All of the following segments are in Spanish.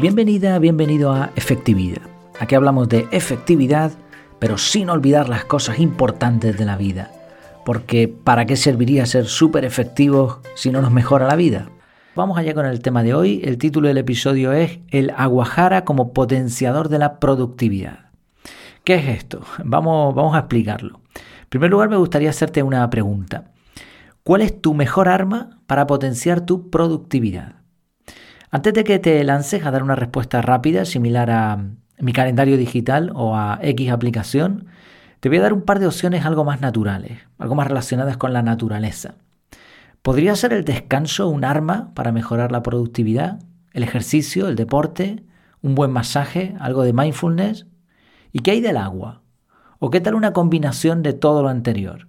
Bienvenida, bienvenido a Efectividad. Aquí hablamos de efectividad, pero sin olvidar las cosas importantes de la vida. Porque ¿para qué serviría ser súper efectivos si no nos mejora la vida? Vamos allá con el tema de hoy. El título del episodio es El aguajara como potenciador de la productividad. ¿Qué es esto? Vamos, vamos a explicarlo. En primer lugar, me gustaría hacerte una pregunta. ¿Cuál es tu mejor arma para potenciar tu productividad? Antes de que te lances a dar una respuesta rápida, similar a mi calendario digital o a X aplicación, te voy a dar un par de opciones algo más naturales, algo más relacionadas con la naturaleza. ¿Podría ser el descanso un arma para mejorar la productividad? ¿El ejercicio, el deporte, un buen masaje, algo de mindfulness? ¿Y qué hay del agua? ¿O qué tal una combinación de todo lo anterior?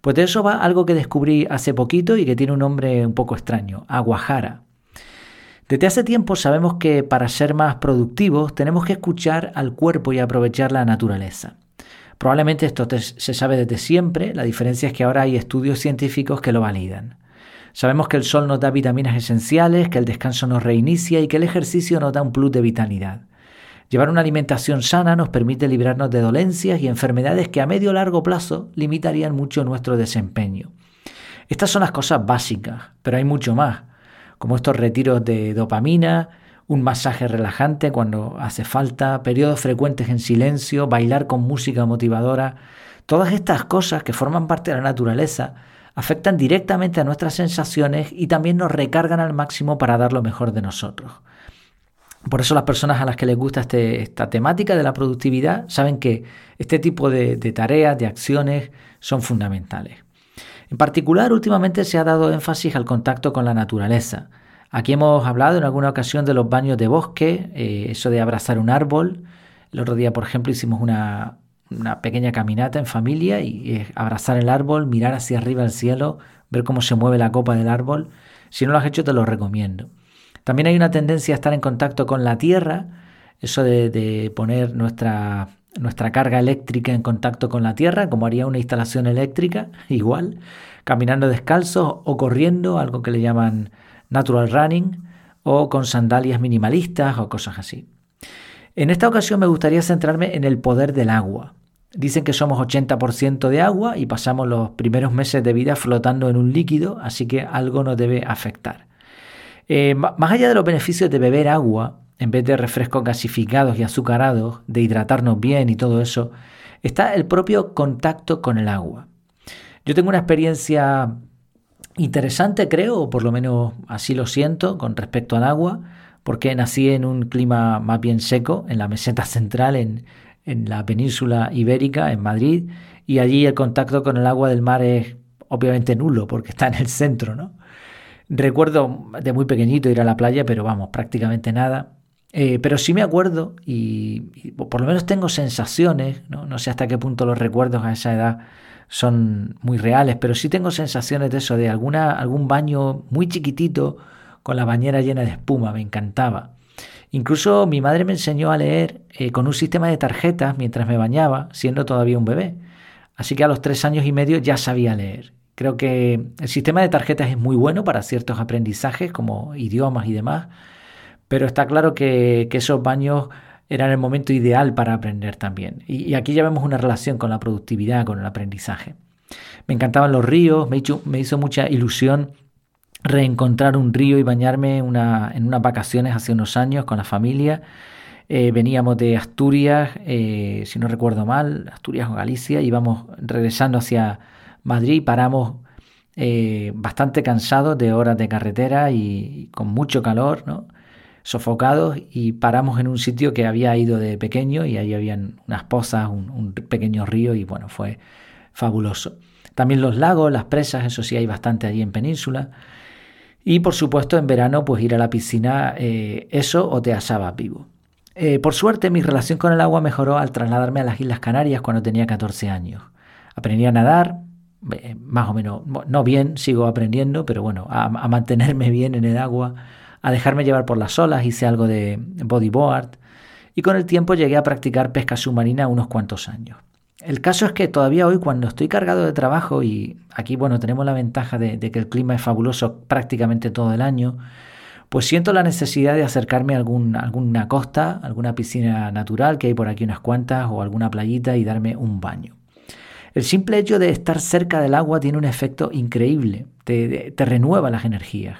Pues de eso va algo que descubrí hace poquito y que tiene un nombre un poco extraño, aguajara. Desde hace tiempo sabemos que para ser más productivos tenemos que escuchar al cuerpo y aprovechar la naturaleza. Probablemente esto se sabe desde siempre, la diferencia es que ahora hay estudios científicos que lo validan. Sabemos que el sol nos da vitaminas esenciales, que el descanso nos reinicia y que el ejercicio nos da un plus de vitalidad. Llevar una alimentación sana nos permite librarnos de dolencias y enfermedades que a medio o largo plazo limitarían mucho nuestro desempeño. Estas son las cosas básicas, pero hay mucho más como estos retiros de dopamina, un masaje relajante cuando hace falta, periodos frecuentes en silencio, bailar con música motivadora. Todas estas cosas que forman parte de la naturaleza afectan directamente a nuestras sensaciones y también nos recargan al máximo para dar lo mejor de nosotros. Por eso las personas a las que les gusta este, esta temática de la productividad saben que este tipo de tareas, de acciones, son fundamentales. En particular, últimamente se ha dado énfasis al contacto con la naturaleza. Aquí hemos hablado en alguna ocasión de los baños de bosque, eh, eso de abrazar un árbol. El otro día, por ejemplo, hicimos una, pequeña caminata en familia y abrazar el árbol, mirar hacia arriba al cielo, ver cómo se mueve la copa del árbol. Si no lo has hecho, te lo recomiendo. También hay una tendencia a estar en contacto con la tierra, eso de poner nuestra nuestra carga eléctrica en contacto con la tierra, como haría una instalación eléctrica, igual, caminando descalzos o corriendo, algo que le llaman natural running, o con sandalias minimalistas o cosas así. En esta ocasión me gustaría centrarme en el poder del agua. Dicen que somos 80% de agua y pasamos los primeros meses de vida flotando en un líquido, así que algo nos debe afectar. Eh, más allá de los beneficios de beber agua, en vez de refrescos gasificados y azucarados, de hidratarnos bien y todo eso, está el propio contacto con el agua. Yo tengo una experiencia interesante, creo, o por lo menos así lo siento con respecto al agua, porque nací en un clima más bien seco, en la meseta central, en, en la península ibérica, en Madrid, y allí el contacto con el agua del mar es obviamente nulo, porque está en el centro, ¿no? Recuerdo de muy pequeñito ir a la playa, pero vamos, prácticamente nada. Eh, pero sí me acuerdo y, por lo menos tengo sensaciones, ¿no? sé hasta qué punto los recuerdos a esa edad son muy reales, pero sí tengo sensaciones de eso, de alguna, algún baño muy chiquitito con la bañera llena de espuma, me encantaba. Incluso mi madre me enseñó a leer eh, con un sistema de tarjetas mientras me bañaba, siendo todavía un bebé. Así que a los tres años y medio ya sabía leer. Creo que el sistema de tarjetas es muy bueno para ciertos aprendizajes como idiomas y demás, pero está claro que, esos baños eran el momento ideal para aprender también. Y, aquí ya vemos una relación con la productividad, con el aprendizaje. Me encantaban los ríos, me, hizo mucha ilusión reencontrar un río y bañarme en unas vacaciones hace unos años con la familia. Eh, veníamos de Asturias, eh, si no recuerdo mal, Asturias o Galicia, íbamos regresando hacia Madrid, paramos eh, bastante cansados de horas de carretera y, con mucho calor, ¿no? Sofocados y paramos en un sitio que había ido de pequeño y ahí habían unas pozas, un, pequeño río y bueno, fue fabuloso. También los lagos, las presas, eso sí hay bastante allí en península. Y por supuesto en verano pues ir a la piscina, eh, eso o te asabas vivo. Eh, por suerte mi relación con el agua mejoró al trasladarme a las Islas Canarias cuando tenía 14 años. Aprendí a nadar, eh, más o menos, no bien, sigo aprendiendo, pero bueno, a mantenerme bien en el agua a dejarme llevar por las olas, hice algo de bodyboard y con el tiempo llegué a practicar pesca submarina unos cuantos años. El caso es que todavía hoy cuando estoy cargado de trabajo y aquí bueno tenemos la ventaja de, que el clima es fabuloso prácticamente todo el año, pues siento la necesidad de acercarme a alguna costa, alguna piscina natural, que hay por aquí unas cuantas, o alguna playita y darme un baño. El simple hecho de estar cerca del agua tiene un efecto increíble, te, renueva las energías.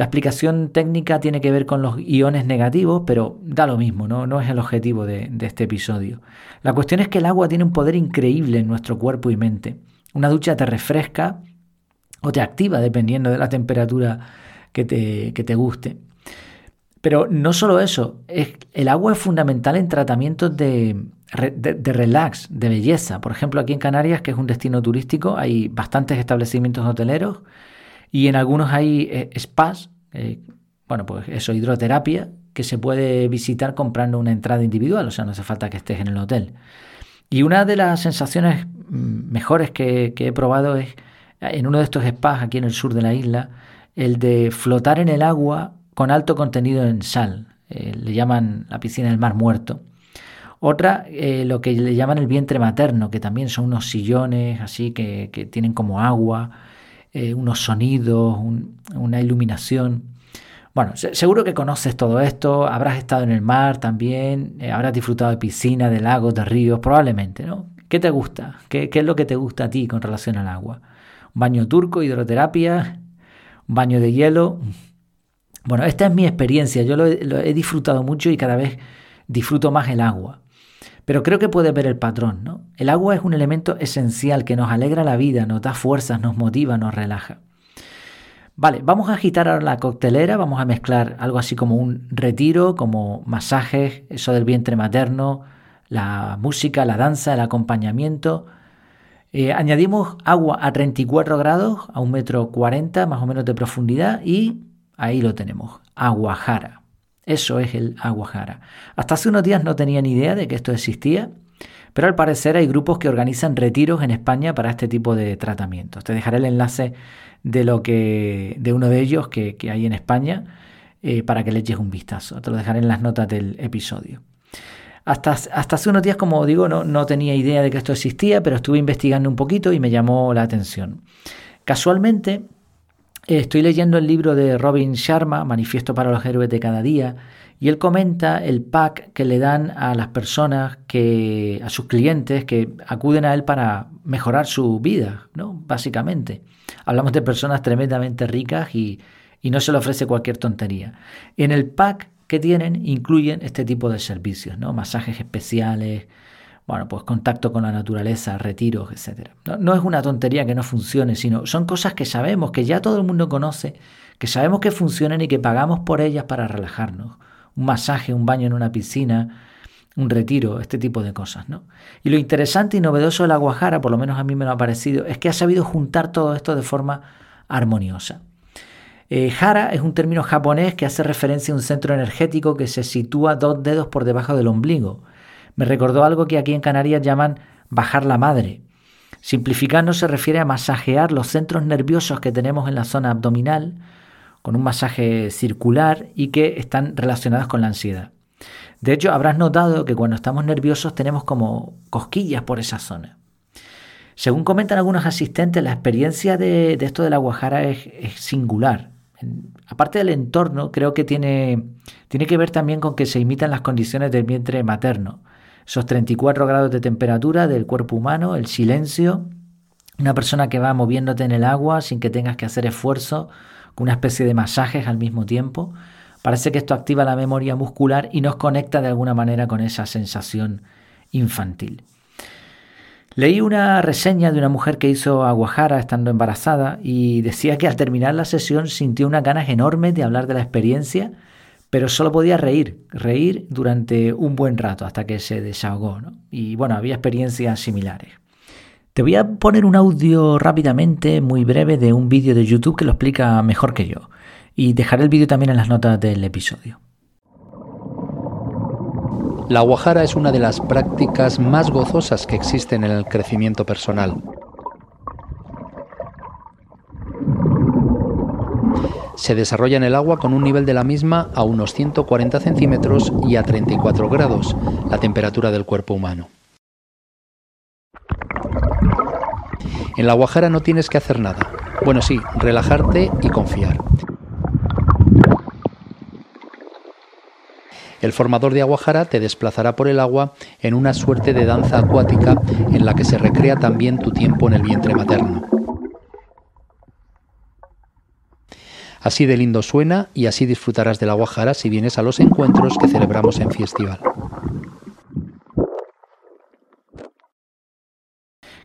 La explicación técnica tiene que ver con los iones negativos, pero da lo mismo, no, no es el objetivo de, este episodio. La cuestión es que el agua tiene un poder increíble en nuestro cuerpo y mente. Una ducha te refresca o te activa dependiendo de la temperatura que te, guste. Pero no solo eso, es, el agua es fundamental en tratamientos de, de, relax, de belleza. Por ejemplo, aquí en Canarias, que es un destino turístico, hay bastantes establecimientos hoteleros y en algunos hay eh, spas, eh, bueno, pues eso, hidroterapia, que se puede visitar comprando una entrada individual, o sea, no hace falta que estés en el hotel. Y una de las sensaciones mm, mejores que, que he probado es en uno de estos spas aquí en el sur de la isla, el de flotar en el agua con alto contenido en sal. Eh, le llaman la piscina del mar muerto. Otra, eh, lo que le llaman el vientre materno, que también son unos sillones así que, tienen como agua, eh, unos sonidos, una iluminación. Bueno, seguro que conoces todo esto, habrás estado en el mar también, habrás disfrutado de piscina, de lagos, de ríos, probablemente, ¿no? ¿Qué te gusta? ¿Qué, ¿Qué, es lo que te gusta a ti con relación al agua? baño turco, hidroterapia, baño de hielo. Bueno, esta es mi experiencia, yo lo he, disfrutado mucho y cada vez disfruto más el agua. Pero creo que puedes ver el patrón, ¿no? El agua es un elemento esencial que nos alegra la vida, nos da fuerzas, nos motiva, nos relaja. Vale, vamos a agitar ahora la coctelera, vamos a mezclar algo así como un retiro, como masajes, eso del vientre materno, la música, la danza, el acompañamiento, eh, añadimos agua a 34 grados, a un metro 40 más o menos de profundidad y ahí lo tenemos, aguajara. Eso es el aguajara. Hasta hace unos días no tenía ni idea de que esto existía, pero al parecer hay grupos que organizan retiros en España para este tipo de tratamientos. Te dejaré el enlace de, lo que, de uno de ellos que, hay en España eh, para que le eches un vistazo. Te lo dejaré en las notas del episodio. Hasta, hace unos días, como digo, no, no tenía idea de que esto existía, pero estuve investigando un poquito y me llamó la atención. Casualmente, estoy leyendo el libro de Robin Sharma, Manifiesto para los Héroes de cada día, y él comenta el pack que le dan a las personas, que, a sus clientes que acuden a él para mejorar su vida, ¿no? Básicamente. Hablamos de personas tremendamente ricas y, y no se le ofrece cualquier tontería. En el pack que tienen incluyen este tipo de servicios, ¿no? Masajes especiales, bueno, pues contacto con la naturaleza, retiros, etc. No, es una tontería que no funcione, sino son cosas que sabemos, que ya todo el mundo conoce, que sabemos que funcionan y que pagamos por ellas para relajarnos. Un masaje, un baño en una piscina, un retiro, este tipo de cosas, ¿no? Y lo interesante y novedoso de la Guajara, por lo menos a mí me lo ha parecido, es que ha sabido juntar todo esto de forma armoniosa. Eh, hara es un término japonés que hace referencia a un centro energético que se sitúa dos dedos por debajo del ombligo. Me recordó algo que aquí en Canarias llaman bajar la madre. Simplificando se refiere a masajear los centros nerviosos que tenemos en la zona abdominal con un masaje circular y que están relacionados con la ansiedad. De hecho, habrás notado que cuando estamos nerviosos tenemos como cosquillas por esa zona. Según comentan algunos asistentes, la experiencia de, esto de la Guajara es singular aparte del entorno, creo que tiene, tiene que ver también con que se imitan las condiciones del vientre materno. Esos 34 grados de temperatura del cuerpo humano, el silencio, una persona que va moviéndote en el agua sin que tengas que hacer esfuerzo, con una especie de masajes al mismo tiempo. Parece que esto activa la memoria muscular y nos conecta de alguna manera con esa sensación infantil. Leí una reseña de una mujer que hizo aguajara estando embarazada y decía que al terminar la sesión sintió unas ganas enormes de hablar de la experiencia, pero solo podía reír, reír durante un buen rato hasta que se desahogó. Y bueno, había experiencias similares. Te voy a poner un audio rápidamente, muy breve, de un vídeo de YouTube que lo explica mejor que yo. Y dejaré el vídeo también en las notas del episodio. La guajara es una de las prácticas más gozosas que existen en el crecimiento personal. Se desarrolla en el agua con un nivel de la misma a unos 140 centímetros y a 34 grados, la temperatura del cuerpo humano. En la guajara no tienes que hacer nada. Bueno, sí, relajarte y confiar. El formador de aguajara te desplazará por el agua en una suerte de danza acuática en la que se recrea también tu tiempo en el vientre materno. Así de lindo suena y así disfrutarás de la Guajara si vienes a los encuentros que celebramos en Festival.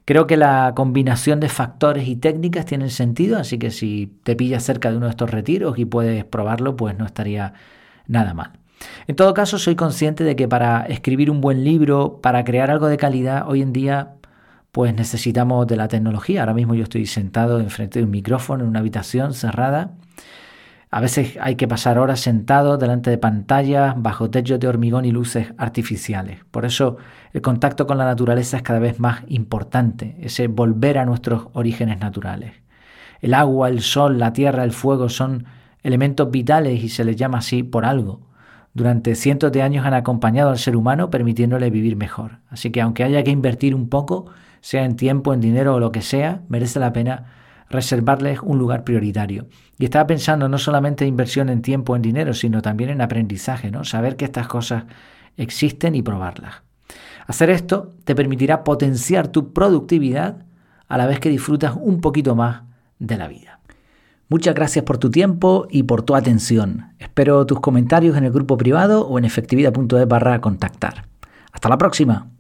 Creo que la combinación de factores y técnicas tiene sentido, así que si te pillas cerca de uno de estos retiros y puedes probarlo, pues no estaría nada mal. En todo caso, soy consciente de que para escribir un buen libro, para crear algo de calidad, hoy en día pues necesitamos de la tecnología. Ahora mismo yo estoy sentado enfrente de un micrófono en una habitación cerrada a veces hay que pasar horas sentados delante de pantallas, bajo techos de hormigón y luces artificiales. Por eso el contacto con la naturaleza es cada vez más importante, ese volver a nuestros orígenes naturales. El agua, el sol, la tierra, el fuego son elementos vitales y se les llama así por algo. Durante cientos de años han acompañado al ser humano permitiéndole vivir mejor. Así que aunque haya que invertir un poco, sea en tiempo, en dinero o lo que sea, merece la pena reservarles un lugar prioritario. Y estaba pensando no solamente en inversión en tiempo, en dinero, sino también en aprendizaje, ¿no? Saber que estas cosas existen y probarlas. Hacer esto te permitirá potenciar tu productividad a la vez que disfrutas un poquito más de la vida. Muchas gracias por tu tiempo y por tu atención. Espero tus comentarios en el grupo privado o en efectividad.es barra contactar. Hasta la próxima.